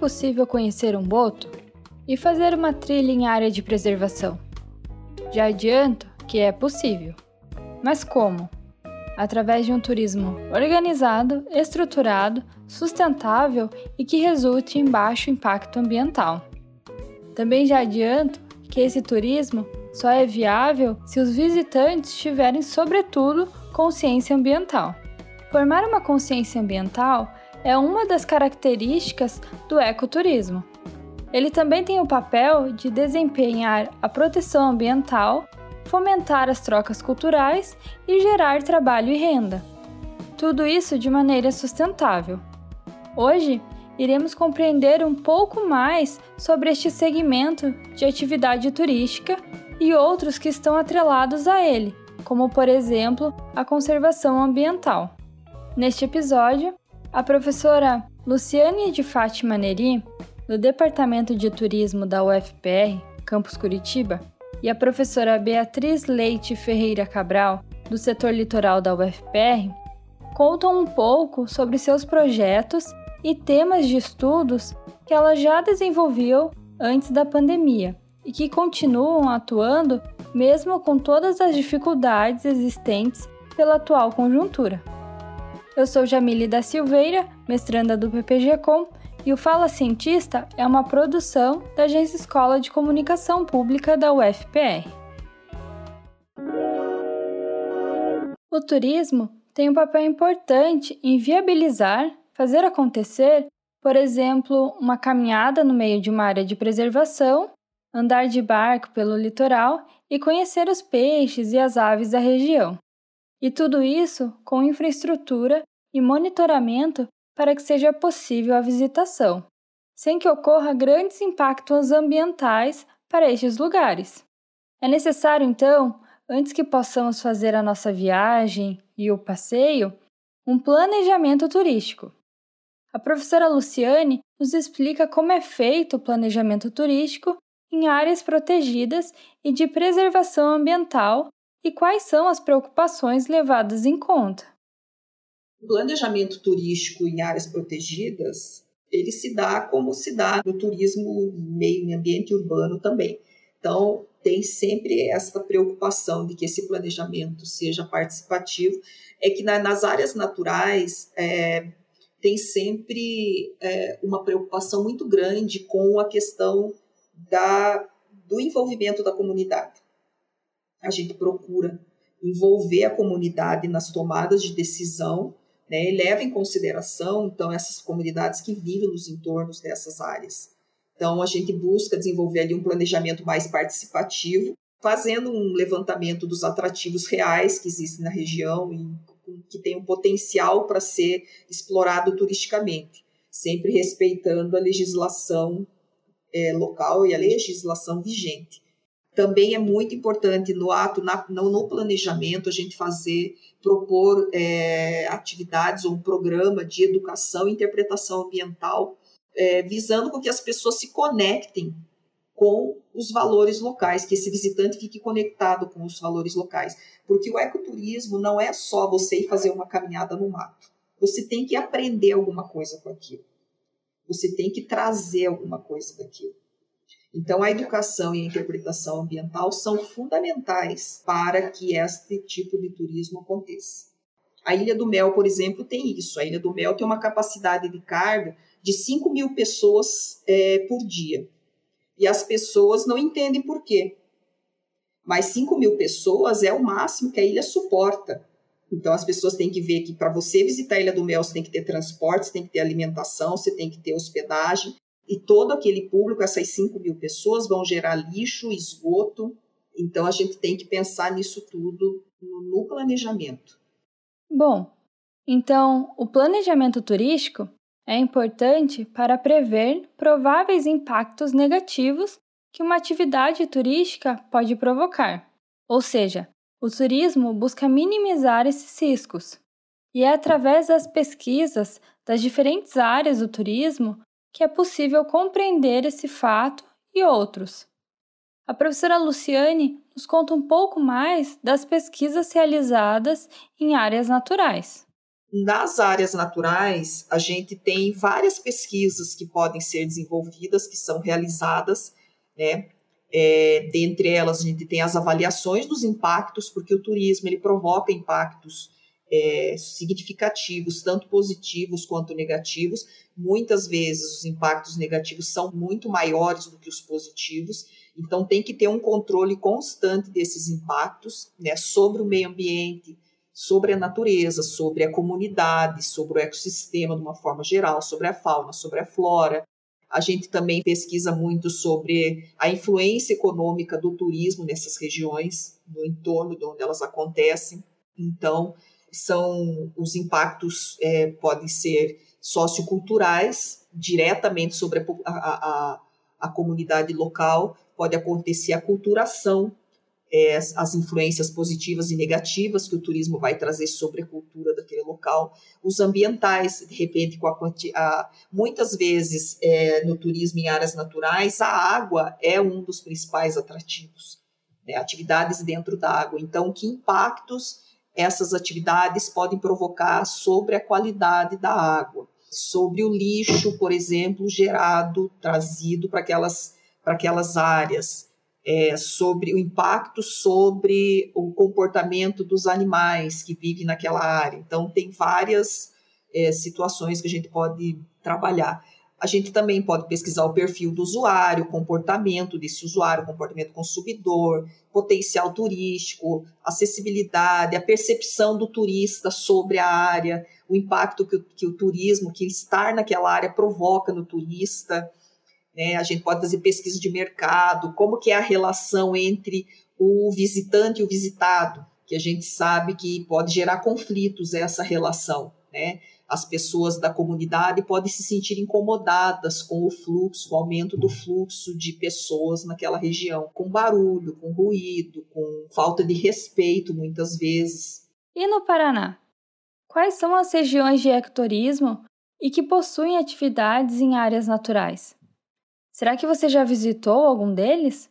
Possível conhecer um boto e fazer uma trilha em área de preservação? Já adianto que é possível. Mas como? Através de um turismo organizado, estruturado, sustentável e que resulte em baixo impacto ambiental. Também já adianto que esse turismo só é viável se os visitantes tiverem, sobretudo, consciência ambiental. Formar uma consciência ambiental é uma das características do ecoturismo. Ele também tem o papel de desempenhar a proteção ambiental, fomentar as trocas culturais e gerar trabalho e renda. Tudo isso de maneira sustentável. Hoje, iremos compreender um pouco mais sobre este segmento de atividade turística e outros que estão atrelados a ele, como por exemplo a conservação ambiental. Neste episódio, a professora Luciane de Fátima Neri, do Departamento de Turismo da UFPR, Campus Curitiba, e a professora Beatriz Leite Ferreira Cabral, do setor litoral da UFPR, contam um pouco sobre seus projetos e temas de estudos que ela já desenvolveu antes da pandemia e que continuam atuando mesmo com todas as dificuldades existentes pela atual conjuntura. Eu sou Jamile da Silveira, mestranda do PPG-Com, e o Fala Cientista é uma produção da Agência Escola de Comunicação Pública da UFPR. O turismo tem um papel importante em viabilizar, fazer acontecer, por exemplo, uma caminhada no meio de uma área de preservação, andar de barco pelo litoral e conhecer os peixes e as aves da região. E tudo isso com infraestrutura e monitoramento para que seja possível a visitação, sem que ocorra grandes impactos ambientais para estes lugares. É necessário, então, antes que possamos fazer a nossa viagem e o passeio, um planejamento turístico. A professora Luciane nos explica como é feito o planejamento turístico em áreas protegidas e de preservação ambiental e quais são as preocupações levadas em conta. O planejamento turístico em áreas protegidas, ele se dá como se dá no turismo meio ambiente urbano também. Então, tem sempre essa preocupação de que esse planejamento seja participativo. É que na, nas áreas naturais é, tem sempre é, uma preocupação muito grande com a questão da, do envolvimento da comunidade. A gente procura envolver a comunidade nas tomadas de decisão né, e leva em consideração, então, essas comunidades que vivem nos entornos dessas áreas. Então, a gente busca desenvolver ali um planejamento mais participativo, fazendo um levantamento dos atrativos reais que existem na região e que tem um potencial para ser explorado turisticamente, sempre respeitando a legislação é, local e a legislação vigente. Também é muito importante no ato, na, no, planejamento, a gente fazer, propor é, atividades ou um programa de educação e interpretação ambiental, é, visando com que as pessoas se conectem com os valores locais, que esse visitante fique conectado com os valores locais. Porque o ecoturismo não é só você ir fazer uma caminhada no mato. Você tem que aprender alguma coisa com aquilo. Você tem que trazer alguma coisa daquilo. Então, a educação e a interpretação ambiental são fundamentais para que este tipo de turismo aconteça. A Ilha do Mel, por exemplo, tem isso. A Ilha do Mel tem uma capacidade de carga de 5 mil pessoas é, por dia. E as pessoas não entendem por quê. Mas 5 mil pessoas é o máximo que a ilha suporta. Então, as pessoas têm que ver que para você visitar a Ilha do Mel, você tem que ter transporte, você tem que ter alimentação, você tem que ter hospedagem, e todo aquele público, essas 5 mil pessoas, vão gerar lixo, esgoto. Então, a gente tem que pensar nisso tudo no planejamento. Bom, então o planejamento turístico é importante para prever prováveis impactos negativos que uma atividade turística pode provocar. Ou seja, o turismo busca minimizar esses riscos. E é através das pesquisas das diferentes áreas do turismo que é possível compreender esse fato e outros. A professora Luciane nos conta um pouco mais das pesquisas realizadas em áreas naturais. Nas áreas naturais, a gente tem várias pesquisas que podem ser desenvolvidas, que são realizadas, né? É, dentre elas, a gente tem as avaliações dos impactos, porque o turismo ele provoca impactos é, significativos, tanto positivos quanto negativos. Muitas vezes os impactos negativos são muito maiores do que os positivos, então tem que ter um controle constante desses impactos né, sobre o meio ambiente, sobre a natureza, sobre a comunidade, sobre o ecossistema de uma forma geral, sobre a fauna, sobre a flora. A gente também pesquisa muito sobre a influência econômica do turismo nessas regiões, no entorno de onde elas acontecem. Então, são os impactos é, podem ser socioculturais, diretamente sobre a, a, a, comunidade local, pode acontecer a culturação, é, as influências positivas e negativas que o turismo vai trazer sobre a cultura daquele local, os ambientais, de repente, com a, a muitas vezes é, no turismo em áreas naturais, a água é um dos principais atrativos, né, atividades dentro da água. Então, que impactos essas atividades podem provocar sobre a qualidade da água, sobre o lixo, por exemplo, gerado, trazido para aquelas, para aquelas áreas, é, sobre o impacto sobre o comportamento dos animais que vivem naquela área. Então, tem várias é, situações que a gente pode trabalhar. A gente também pode pesquisar o perfil do usuário, comportamento desse usuário, comportamento consumidor, potencial turístico, acessibilidade, a percepção do turista sobre a área, o impacto que o, que o turismo, que estar naquela área provoca no turista. Né? A gente pode fazer pesquisa de mercado, como que é a relação entre o visitante e o visitado, que a gente sabe que pode gerar conflitos essa relação, né? As pessoas da comunidade podem se sentir incomodadas com o fluxo, o aumento do fluxo de pessoas naquela região, com barulho, com ruído, com falta de respeito muitas vezes. E no Paraná? Quais são as regiões de ecoturismo e que possuem atividades em áreas naturais? Será que você já visitou algum deles?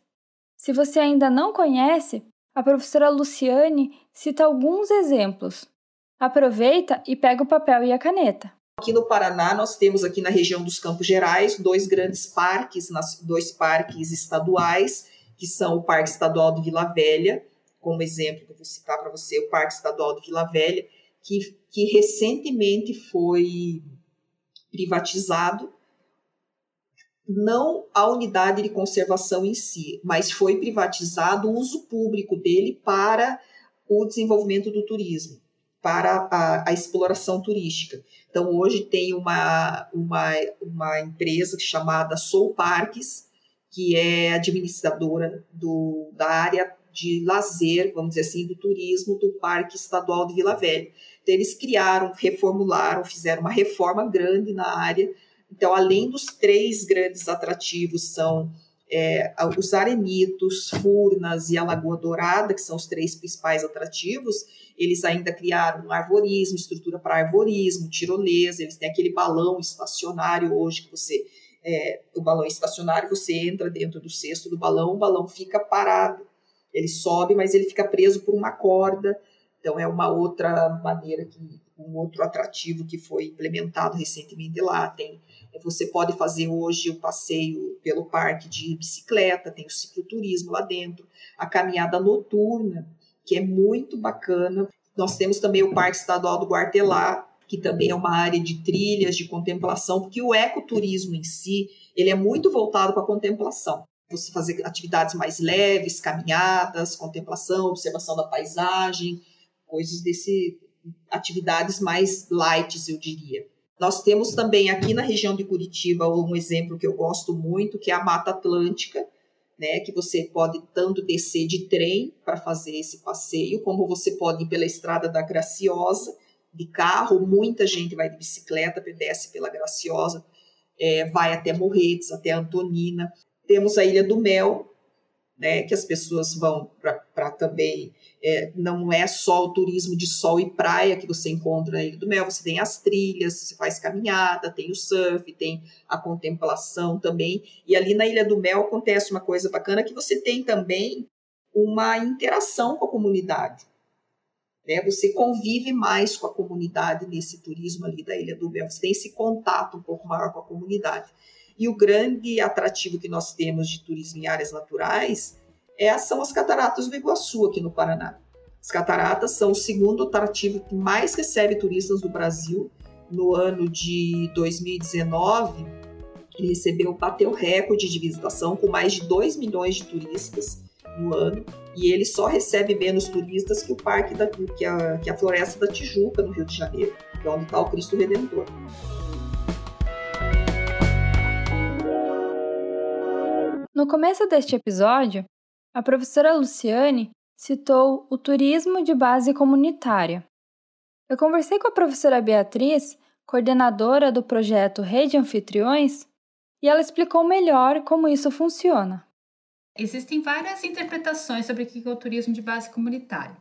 Se você ainda não conhece, a professora Luciane cita alguns exemplos Aproveita e pega o papel e a caneta. Aqui no Paraná, nós temos aqui na região dos Campos Gerais dois grandes parques, dois parques estaduais, que são o Parque Estadual de Vila Velha, como exemplo que eu vou citar para você, o Parque Estadual de Vila Velha, que, que recentemente foi privatizado, não a unidade de conservação em si, mas foi privatizado o uso público dele para o desenvolvimento do turismo para a, a, exploração turística. Então, hoje tem uma, uma, uma empresa chamada Soul Parques, que é administradora do, da área de lazer, vamos dizer assim, do turismo do Parque Estadual de Vila Velha. Então, eles criaram, reformularam, fizeram uma reforma grande na área. Então, além dos três grandes atrativos, são é, os arenitos, Furnas e a Lagoa Dourada, que são os três principais atrativos, eles ainda criaram um arvorismo, estrutura para arvorismo, tirolesa, eles têm aquele balão estacionário hoje que você é, o balão estacionário, você entra dentro do cesto do balão, o balão fica parado. Ele sobe, mas ele fica preso por uma corda. Então é uma outra maneira que um outro atrativo que foi implementado recentemente lá. Tem você pode fazer hoje o passeio pelo parque de bicicleta, tem o cicloturismo lá dentro, a caminhada noturna, que é muito bacana. Nós temos também o Parque Estadual do Guartelá, que também é uma área de trilhas, de contemplação, porque o ecoturismo em si, ele é muito voltado para a contemplação. Você fazer atividades mais leves, caminhadas, contemplação, observação da paisagem, coisas desse atividades mais light, eu diria. Nós temos também aqui na região de Curitiba um exemplo que eu gosto muito, que é a Mata Atlântica, né, que você pode tanto descer de trem para fazer esse passeio, como você pode ir pela estrada da Graciosa, de carro, muita gente vai de bicicleta, desce pela Graciosa, é, vai até Morretes, até Antonina. Temos a Ilha do Mel, né, que as pessoas vão para também. É, não é só o turismo de sol e praia que você encontra na Ilha do Mel, você tem as trilhas, você faz caminhada, tem o surf, tem a contemplação também. E ali na Ilha do Mel acontece uma coisa bacana que você tem também uma interação com a comunidade. Né? Você convive mais com a comunidade nesse turismo ali da Ilha do Mel, você tem esse contato um pouco maior com a comunidade. E o grande atrativo que nós temos de turismo em áreas naturais é, são as cataratas do Iguaçu, aqui no Paraná. As cataratas são o segundo atrativo que mais recebe turistas do Brasil. No ano de 2019, ele recebeu, bateu recorde de visitação, com mais de 2 milhões de turistas no ano e ele só recebe menos turistas que o parque da que a, que a floresta da Tijuca no Rio de Janeiro, que é onde está o Cristo Redentor. No começo deste episódio, a professora Luciane citou o turismo de base comunitária. Eu conversei com a professora Beatriz, coordenadora do projeto Rede Anfitriões, e ela explicou melhor como isso funciona. Existem várias interpretações sobre o que é o turismo de base comunitária,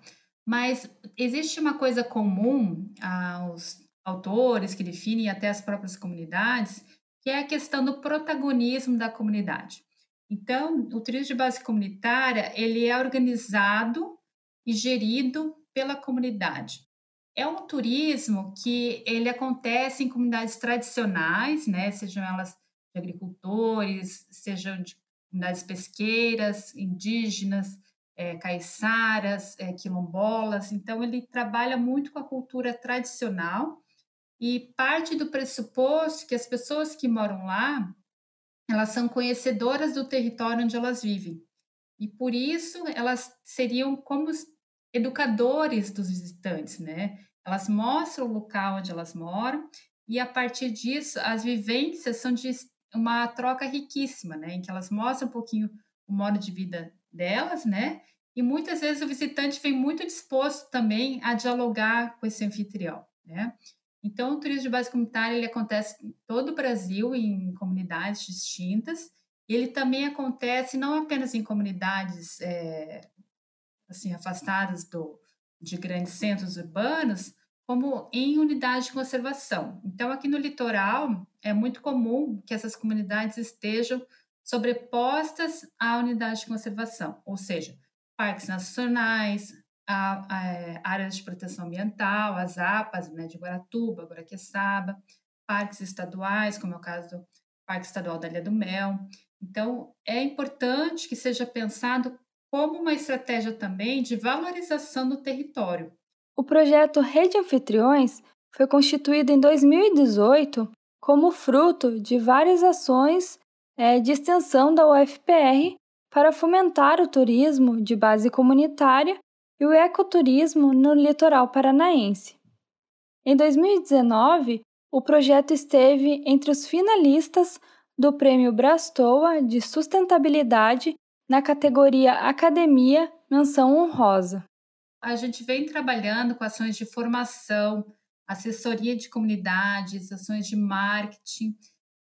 mas existe uma coisa comum aos autores que definem até as próprias comunidades, que é a questão do protagonismo da comunidade. Então, o turismo de base comunitária, ele é organizado e gerido pela comunidade. É um turismo que ele acontece em comunidades tradicionais, né, sejam elas de agricultores, sejam de comunidades pesqueiras, indígenas, é, caiçaras, é, quilombolas. Então, ele trabalha muito com a cultura tradicional e parte do pressuposto que as pessoas que moram lá, elas são conhecedoras do território onde elas vivem. E por isso, elas seriam como educadores dos visitantes, né? Elas mostram o local onde elas moram e a partir disso, as vivências são de uma troca riquíssima, né? Em que elas mostram um pouquinho o modo de vida delas, né? E muitas vezes o visitante vem muito disposto também a dialogar com esse anfitrião, né? Então, o turismo de base comunitária ele acontece em todo o Brasil, em comunidades distintas. E ele também acontece não apenas em comunidades é, assim afastadas do, de grandes centros urbanos, como em unidades de conservação. Então, aqui no litoral, é muito comum que essas comunidades estejam sobrepostas à unidade de conservação, ou seja, parques nacionais, a, a, áreas de proteção ambiental, as APAs né, de Guaratuba, Guaraqueçaba, parques estaduais, como é o caso do Parque Estadual da Ilha do Mel. Então, é importante que seja pensado como uma estratégia também de valorização do território, o projeto Rede Anfitriões foi constituído em 2018 como fruto de várias ações é, de extensão da UFPR para fomentar o turismo de base comunitária e o ecoturismo no litoral paranaense. Em 2019, o projeto esteve entre os finalistas do Prêmio Brastoa de Sustentabilidade na categoria Academia Menção Honrosa a gente vem trabalhando com ações de formação, assessoria de comunidades, ações de marketing,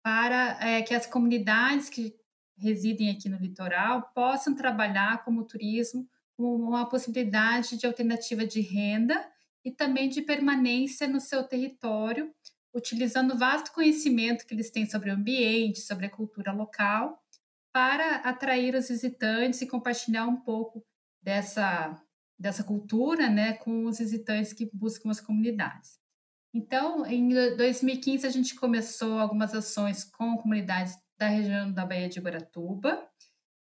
para é, que as comunidades que residem aqui no litoral possam trabalhar como turismo uma possibilidade de alternativa de renda e também de permanência no seu território, utilizando o vasto conhecimento que eles têm sobre o ambiente, sobre a cultura local, para atrair os visitantes e compartilhar um pouco dessa dessa cultura né, com os visitantes que buscam as comunidades. Então, em 2015, a gente começou algumas ações com comunidades da região da Baía de Guaratuba,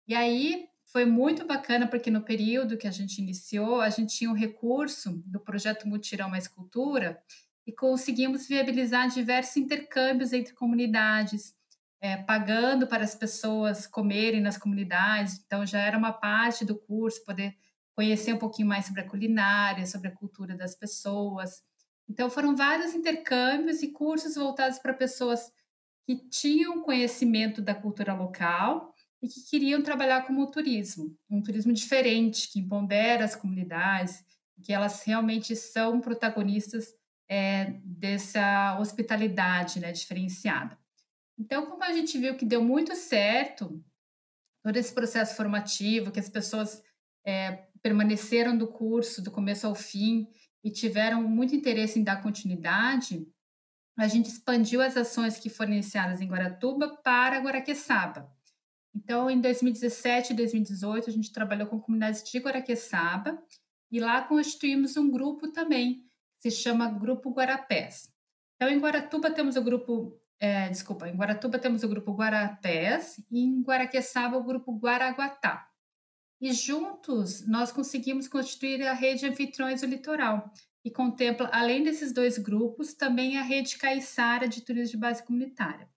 e aí foi muito bacana, porque no período que a gente iniciou, a gente tinha um recurso do projeto Mutirão Mais Cultura e conseguimos viabilizar diversos intercâmbios entre comunidades, é, pagando para as pessoas comerem nas comunidades, então já era uma parte do curso poder conhecer um pouquinho mais sobre a culinária, sobre a cultura das pessoas. Então, foram vários intercâmbios e cursos voltados para pessoas que tinham conhecimento da cultura local e que queriam trabalhar como turismo, um turismo diferente, que empodera as comunidades, que elas realmente são protagonistas é, dessa hospitalidade né, diferenciada. Então, como a gente viu que deu muito certo todo esse processo formativo, que as pessoas é, permaneceram do curso do começo ao fim e tiveram muito interesse em dar continuidade, a gente expandiu as ações que foram iniciadas em Guaratuba para Guaraqueçaba. Então, em 2017 e 2018, a gente trabalhou com comunidades de Guaraqueçaba e lá constituímos um grupo também, que se chama Grupo Guarapés. Então, em Guaratuba temos o grupo, é, desculpa, em Guaratuba temos o grupo Guarapés e em Guaraqueçaba o grupo Guaraguatá. E juntos nós conseguimos constituir a rede Anfitriões do Litoral, e contempla, além desses dois grupos, também a rede Caiçara de turismo de base comunitária.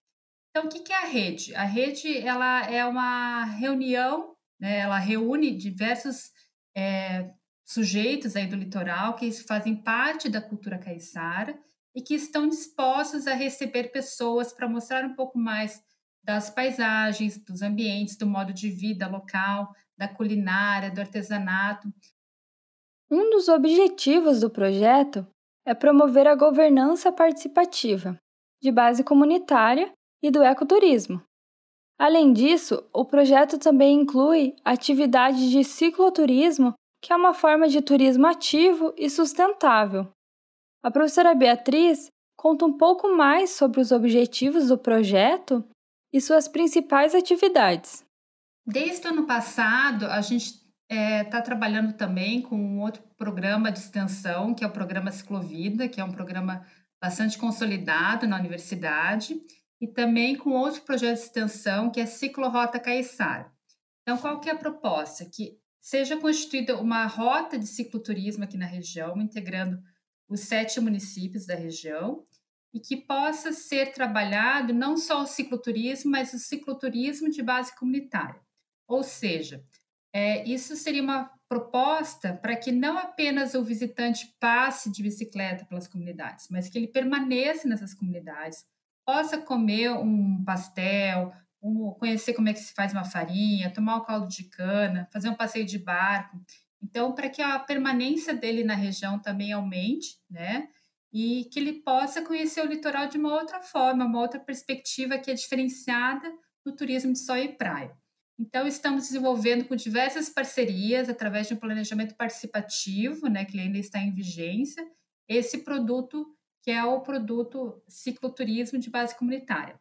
Então, o que é a rede? A rede ela é uma reunião, né, ela reúne diversos é, sujeitos aí do litoral que fazem parte da cultura caiçara e que estão dispostos a receber pessoas para mostrar um pouco mais das paisagens, dos ambientes, do modo de vida local, da culinária, do artesanato, um dos objetivos do projeto é promover a governança participativa, de base comunitária e do ecoturismo. Além disso, o projeto também inclui atividades de cicloturismo, que é uma forma de turismo ativo e sustentável. A professora Beatriz conta um pouco mais sobre os objetivos do projeto e suas principais atividades. Desde o ano passado, a gente está é, tá trabalhando também com um outro programa de extensão, que é o programa Ciclovida, que é um programa bastante consolidado na universidade, e também com outro projeto de extensão, que é Ciclorota Caiçara. Então, qual que é a proposta? Que seja constituída uma rota de cicloturismo aqui na região, integrando os sete municípios da região, e que possa ser trabalhado não só o cicloturismo, mas o cicloturismo de base comunitária. Ou seja, é, isso seria uma proposta para que não apenas o visitante passe de bicicleta pelas comunidades, mas que ele permaneça nessas comunidades, possa comer um pastel, um, conhecer como é que se faz uma farinha, tomar um caldo de cana, fazer um passeio de barco. Então, para que a permanência dele na região também aumente, né? E que ele possa conhecer o litoral de uma outra forma, uma outra perspectiva que é diferenciada do turismo de sol e praia. Então, estamos desenvolvendo com diversas parcerias, através de um planejamento participativo, né, que ainda está em vigência, esse produto que é o produto cicloturismo de base comunitária.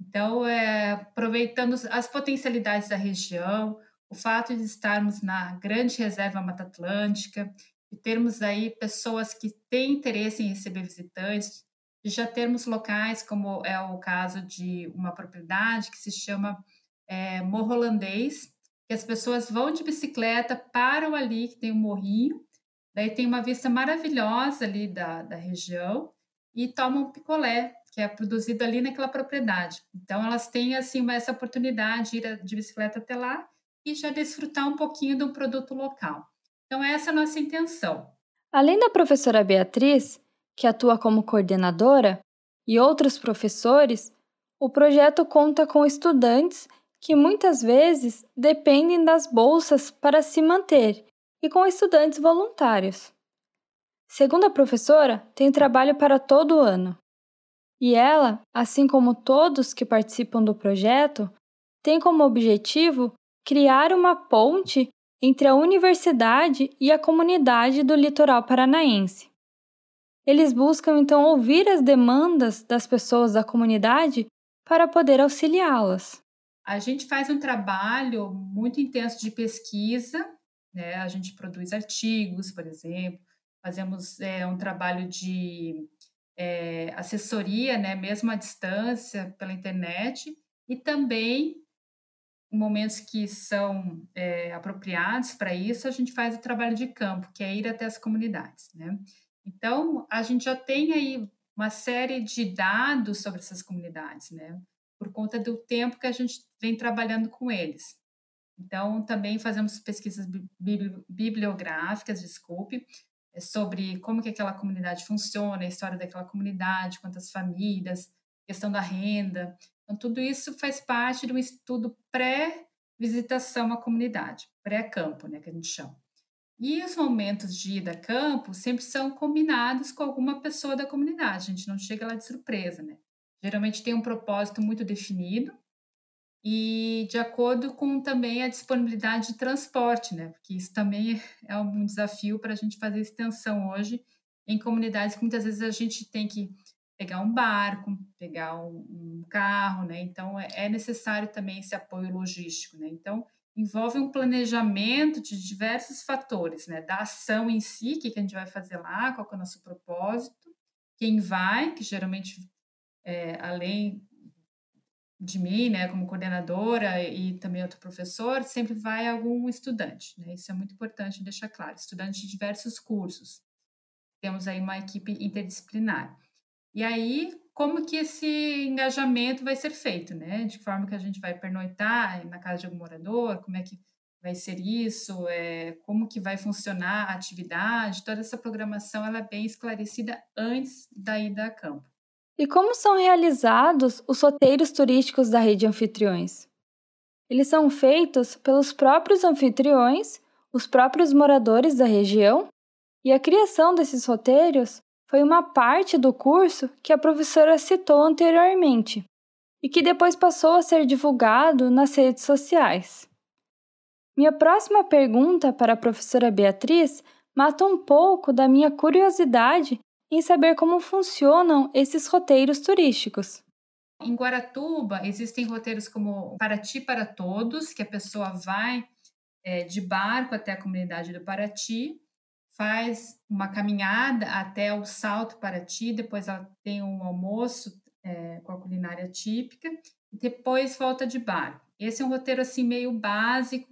Então, é, aproveitando as potencialidades da região, o fato de estarmos na grande reserva Mata Atlântica, e termos aí pessoas que têm interesse em receber visitantes, e já termos locais, como é o caso de uma propriedade que se chama é, morro holandês, que as pessoas vão de bicicleta, param ali, que tem um morrinho, daí tem uma vista maravilhosa ali da, da região, e tomam picolé, que é produzido ali naquela propriedade. Então, elas têm, assim, essa oportunidade de ir de bicicleta até lá e já desfrutar um pouquinho do produto local. Então, essa é a nossa intenção. Além da professora Beatriz, que atua como coordenadora, e outros professores, o projeto conta com estudantes que muitas vezes dependem das bolsas para se manter e com estudantes voluntários. Segundo a professora, tem trabalho para todo ano. E ela, assim como todos que participam do projeto, tem como objetivo criar uma ponte entre a universidade e a comunidade do litoral paranaense. Eles buscam então ouvir as demandas das pessoas da comunidade para poder auxiliá-las. A gente faz um trabalho muito intenso de pesquisa, né? A gente produz artigos, por exemplo, fazemos é, um trabalho de é, assessoria, né? Mesmo à distância, pela internet, e também momentos que são é, apropriados para isso, a gente faz o trabalho de campo, que é ir até as comunidades, né? Então, a gente já tem aí uma série de dados sobre essas comunidades, né? por conta do tempo que a gente vem trabalhando com eles. Então, também fazemos pesquisas bibliográficas, desculpe, sobre como que aquela comunidade funciona, a história daquela comunidade, quantas famílias, questão da renda. Então, tudo isso faz parte de um estudo pré-visitação à comunidade, pré-campo, né, que a gente chama. E os momentos de ida a campo sempre são combinados com alguma pessoa da comunidade, a gente não chega lá de surpresa, né? Geralmente tem um propósito muito definido e de acordo com também a disponibilidade de transporte, né? Porque isso também é um desafio para a gente fazer extensão hoje em comunidades que muitas vezes a gente tem que pegar um barco, pegar um, carro, né? Então é, é necessário também esse apoio logístico, né? Então envolve um planejamento de diversos fatores, né? Da ação em si, o que, que a gente vai fazer lá, qual é o nosso propósito, quem vai, que geralmente, é, além de mim, né, como coordenadora e também outro professor, sempre vai algum estudante, né? Isso é muito importante deixar claro, estudante de diversos cursos. Temos aí uma equipe interdisciplinar. E aí, como que esse engajamento vai ser feito, né? De que forma que a gente vai pernoitar na casa de algum morador, como é que vai ser isso, é, como que vai funcionar a atividade, toda essa programação ela é bem esclarecida antes da ida a campo. E como são realizados os roteiros turísticos da rede anfitriões? Eles são feitos pelos próprios anfitriões, os próprios moradores da região, e a criação desses roteiros foi uma parte do curso que a professora citou anteriormente e que depois passou a ser divulgado nas redes sociais. Minha próxima pergunta para a professora Beatriz mata um pouco da minha curiosidade em saber como funcionam esses roteiros turísticos. Em Guaratuba, existem roteiros como Paraty para Todos, que a pessoa vai é, de barco até a comunidade do Paraty, faz uma caminhada até o Salto Paraty, depois ela tem um almoço é, com a culinária típica, e depois volta de barco. Esse é um roteiro assim meio básico,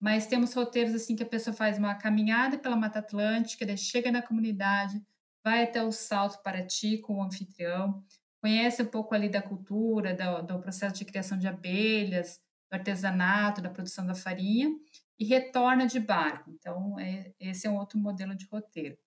mas temos roteiros assim que a pessoa faz uma caminhada pela Mata Atlântica, chega na comunidade, vai até o Salto Paraty com o anfitrião, conhece um pouco ali da cultura, do, do processo de criação de abelhas, do artesanato, da produção da farinha, e retorna de barco. Então, é, esse é um outro modelo de roteiro.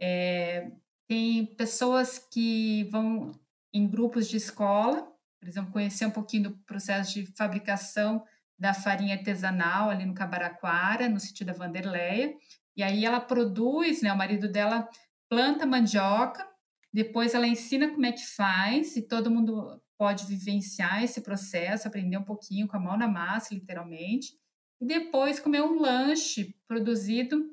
É, tem pessoas que vão em grupos de escola, por exemplo, conhecer um pouquinho do processo de fabricação da farinha artesanal ali no Cabaraquara, no sítio da Vanderleia, e aí ela produz, né, o marido dela planta mandioca, depois ela ensina como é que faz, e todo mundo pode vivenciar esse processo, aprender um pouquinho com a mão na massa, literalmente, e depois comer um lanche produzido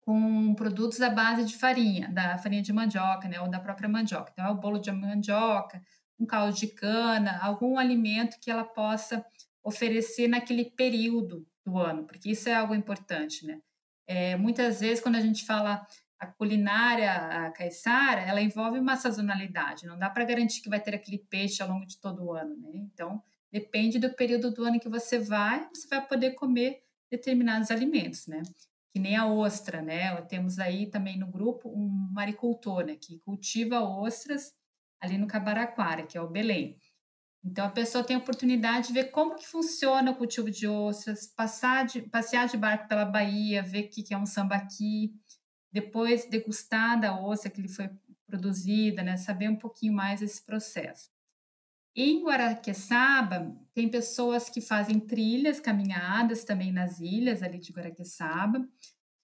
com produtos à base de farinha, da farinha de mandioca, né, ou da própria mandioca. Então, é o bolo de mandioca, um caldo de cana, algum alimento que ela possa oferecer naquele período do ano, porque isso é algo importante, né? É, muitas vezes, quando a gente fala a culinária a caiçara, ela envolve uma sazonalidade. Não dá para garantir que vai ter aquele peixe ao longo de todo o ano, né? Então, depende do período do ano que você vai, você vai poder comer determinados alimentos, né? Que nem a ostra, né? Temos aí também no grupo um maricultor, né? Que cultiva ostras ali no Cabaraquara, que é o Belém. Então, a pessoa tem a oportunidade de ver como que funciona o cultivo de ostras, passar de, passear de barco pela Bahia, ver o que, que é um sambaqui, depois degustar da ostra que ele foi produzida, né? saber um pouquinho mais esse processo. Em Guaraqueçaba, tem pessoas que fazem trilhas, caminhadas também nas ilhas ali de Guaraqueçaba,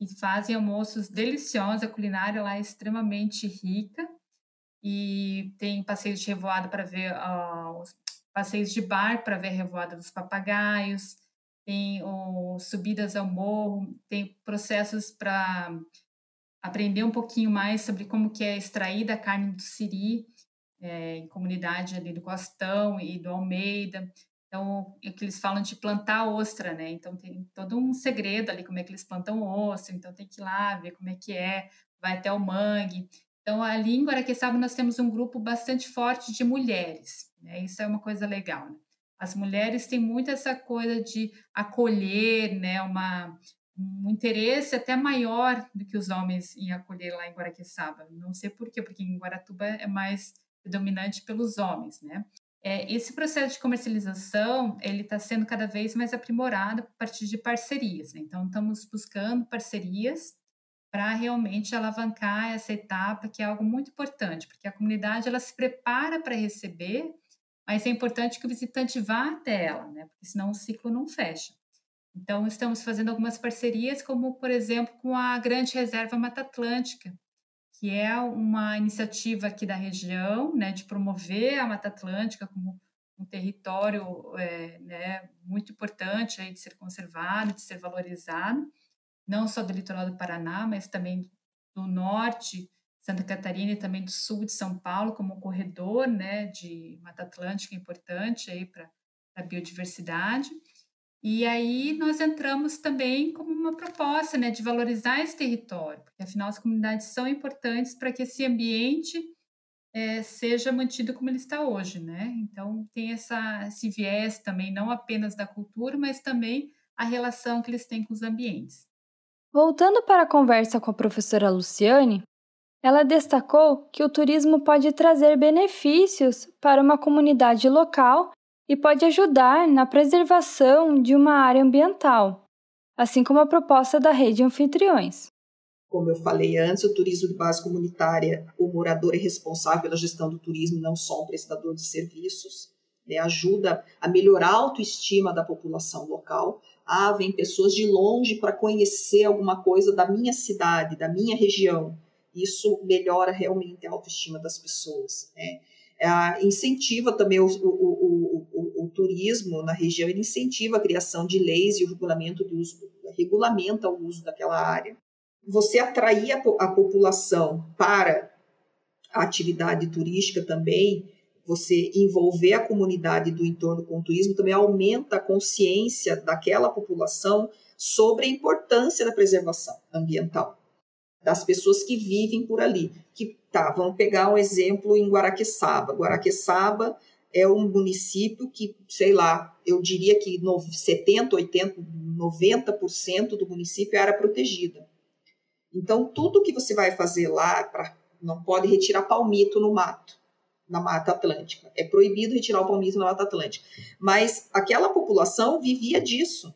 e fazem almoços deliciosos, a culinária lá é extremamente rica, e tem passeios de revoada para ver uh, os passeios de barco para ver a revoada dos papagaios, tem subidas ao morro, tem processos para aprender um pouquinho mais sobre como que é extraída a carne do siri é, em comunidade ali do Costão e do Almeida. Então, é que eles falam de plantar ostra, né? Então, tem todo um segredo ali, como é que eles plantam ostra. Então, tem que ir lá ver como é que é, vai até o mangue. Então, ali em Guaraqueçaba, nós temos um grupo bastante forte de mulheres. Né? Isso é uma coisa legal, né? As mulheres têm muito essa coisa de acolher, né? Uma, um interesse até maior do que os homens em acolher lá em Guaraqueçaba. Não sei por quê, porque em Guaratuba é mais predominante pelos homens, né? É, esse processo de comercialização ele está sendo cada vez mais aprimorado a partir de parcerias. Né? Então, estamos buscando parcerias para realmente alavancar essa etapa, que é algo muito importante, porque a comunidade ela se prepara para receber, mas é importante que o visitante vá até ela, né? porque senão o ciclo não fecha. Então, estamos fazendo algumas parcerias, como, por exemplo, com a Grande Reserva Mata Atlântica, que é uma iniciativa aqui da região, né, de promover a Mata Atlântica como um território é, né, muito importante aí de ser conservado, de ser valorizado, não só do litoral do Paraná, mas também do norte, Santa Catarina e também do sul de São Paulo, como um corredor né, de Mata Atlântica importante para a biodiversidade. E aí nós entramos também como uma proposta né, de valorizar esse território, porque afinal as comunidades são importantes para que esse ambiente é, seja mantido como ele está hoje, né? Então tem essa, esse viés também, não apenas da cultura, mas também a relação que eles têm com os ambientes. Voltando para a conversa com a professora Luciane, ela destacou que o turismo pode trazer benefícios para uma comunidade local e pode ajudar na preservação de uma área ambiental, assim como a proposta da rede anfitriões. Como eu falei antes, o turismo de base comunitária, o morador é responsável pela gestão do turismo, não só um prestador de serviços, né, ajuda a melhorar a autoestima da população local. Ah, vem pessoas de longe para conhecer alguma coisa da minha cidade, da minha região. Isso melhora realmente a autoestima das pessoas. Né? É, incentiva também o, o, turismo na região, ele incentiva a criação de leis e o regulamento de uso, regulamenta o uso daquela área. Você atrair a, a população para a atividade turística também, você envolver a comunidade do entorno com o turismo também aumenta a consciência daquela população sobre a importância da preservação ambiental das pessoas que vivem por ali. Que tá, vamos pegar um exemplo em Guaraqueçaba. Guaraqueçaba é um município que, sei lá, eu diria que 70, 80, 90% do município é área protegida. Então, tudo que você vai fazer lá, pra, não pode retirar palmito no mato, na Mata Atlântica. É proibido retirar o palmito na Mata Atlântica. Mas aquela população vivia disso,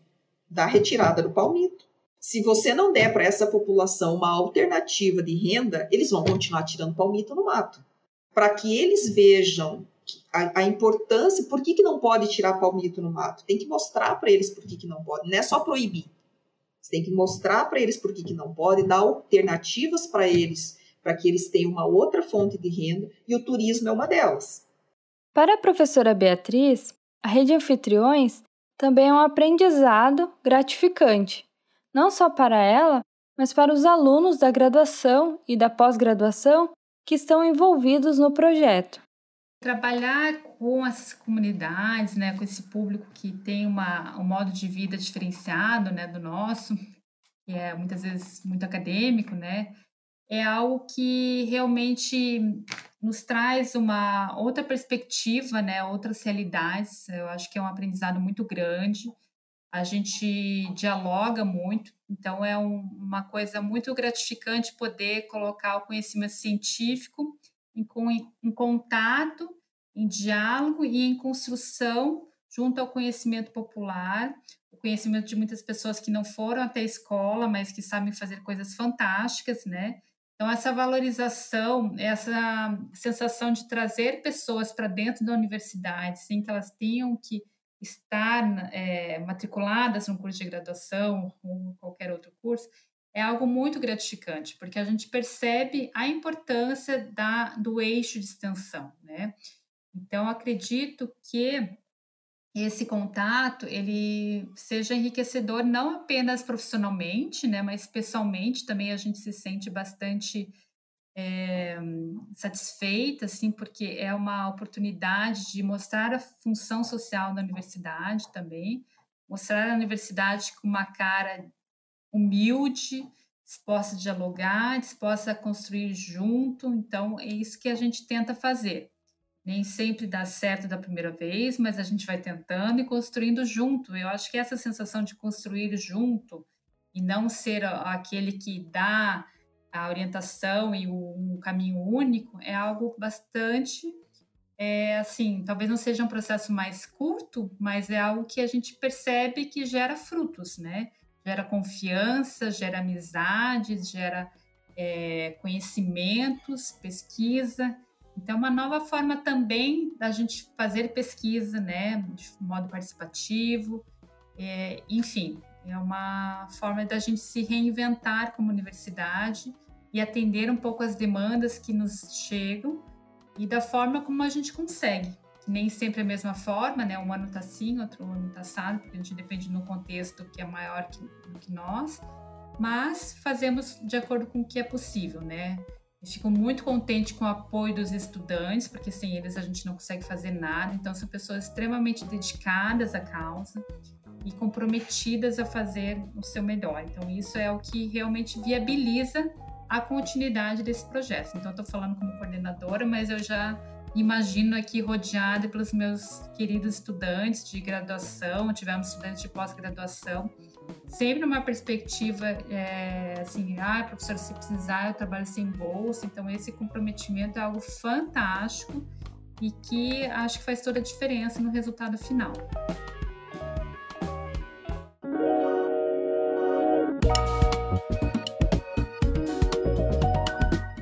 da retirada do palmito. Se você não der para essa população uma alternativa de renda, eles vão continuar tirando palmito no mato. Para que eles vejam a, a, importância, por que, que não pode tirar palmito no mato? Tem que mostrar para eles por que, que não pode, não é só proibir. Você tem que mostrar para eles por que, que não pode, dar alternativas para eles, para que eles tenham uma outra fonte de renda, e o turismo é uma delas. Para a professora Beatriz, a rede anfitriões também é um aprendizado gratificante não só para ela, mas para os alunos da graduação e da pós-graduação que estão envolvidos no projeto. Trabalhar com essas comunidades, né, com esse público que tem uma, um modo de vida diferenciado né, do nosso, que é muitas vezes muito acadêmico, né, é algo que realmente nos traz uma outra perspectiva, né, outras realidades. Eu acho que é um aprendizado muito grande a gente dialoga muito, então é um, uma coisa muito gratificante poder colocar o conhecimento científico em, em contato, em diálogo e em construção junto ao conhecimento popular, o conhecimento de muitas pessoas que não foram até a escola, mas que sabem fazer coisas fantásticas, né? Então, essa valorização, essa sensação de trazer pessoas para dentro da universidade, sem que elas tenham que estar é, matriculadas no curso de graduação ou qualquer outro curso, é algo muito gratificante, porque a gente percebe a importância da, do eixo de extensão, né? Então, acredito que esse contato ele seja enriquecedor não apenas profissionalmente, né, mas pessoalmente também a gente se sente bastante é, satisfeita, assim, porque é uma oportunidade de mostrar a função social da universidade também, mostrar a universidade com uma cara humilde, disposta a dialogar, disposta a construir junto. Então, é isso que a gente tenta fazer. Nem sempre dá certo da primeira vez, mas a gente vai tentando e construindo junto. Eu acho que essa sensação de construir junto e não ser aquele que dá a orientação e um caminho único é algo bastante é, assim, talvez não seja um processo mais curto, mas é algo que a gente percebe que gera frutos, né? Gera confiança, gera amizades, gera é, conhecimentos, pesquisa. Então, é uma nova forma também da gente fazer pesquisa, né? De modo participativo. É, enfim, é uma forma da gente se reinventar como universidade e atender um pouco as demandas que nos chegam e da forma como a gente consegue. Nem sempre a mesma forma, né? Um ano está assim, outro ano está assado, porque a gente depende do contexto que é maior que, que nós, mas fazemos de acordo com o que é possível, né? Eu fico muito contente com o apoio dos estudantes, porque sem eles a gente não consegue fazer nada. Então, são pessoas extremamente dedicadas à causa. e comprometidas a fazer o seu melhor. Então, isso é o que realmente viabiliza a continuidade desse projeto. Então, estou falando como coordenadora, mas eu já imagino aqui rodeada pelos meus queridos estudantes de graduação, tivemos estudantes de pós-graduação, sempre uma perspectiva é, assim, ah, professor, se precisar, eu trabalho sem bolsa. Então, esse comprometimento é algo fantástico e que acho que faz toda a diferença no resultado final.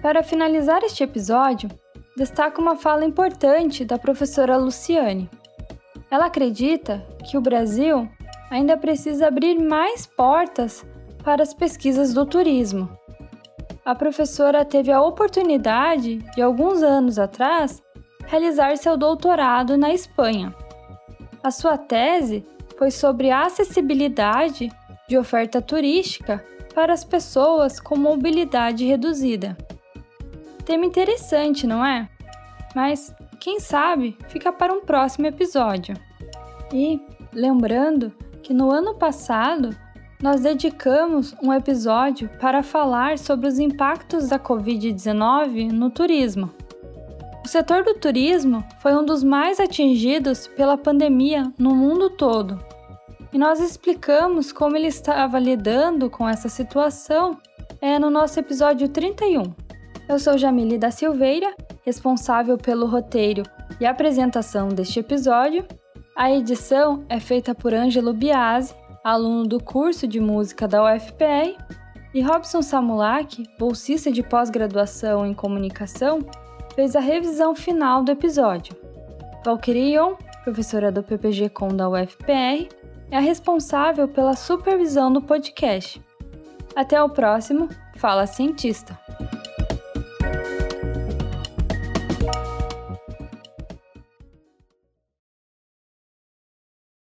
Para finalizar este episódio, destaco uma fala importante da professora Luciane. Ela acredita que o Brasil ainda precisa abrir mais portas para as pesquisas do turismo. A professora teve a oportunidade, de alguns anos atrás, realizar seu doutorado na Espanha. A sua tese foi sobre a acessibilidade de oferta turística para as pessoas com mobilidade reduzida. Tema interessante, não é? Mas, quem sabe, fica para um próximo episódio. E, lembrando que no ano passado nós dedicamos um episódio para falar sobre os impactos da Covid-19 no turismo. O setor do turismo foi um dos mais atingidos pela pandemia no mundo todo. E nós explicamos como ele estava lidando com essa situação é, no nosso episódio 31. Eu sou Jamile da Silveira, responsável pelo roteiro e apresentação deste episódio. A edição é feita por Ângelo Biasi, aluno do curso de música da UFPR, e Robson Samulak, bolsista de pós-graduação em comunicação, fez a revisão final do episódio. Valkyrion, professora do PPG Com da UFPR, é a responsável pela supervisão do podcast. Até o próximo Fala Cientista!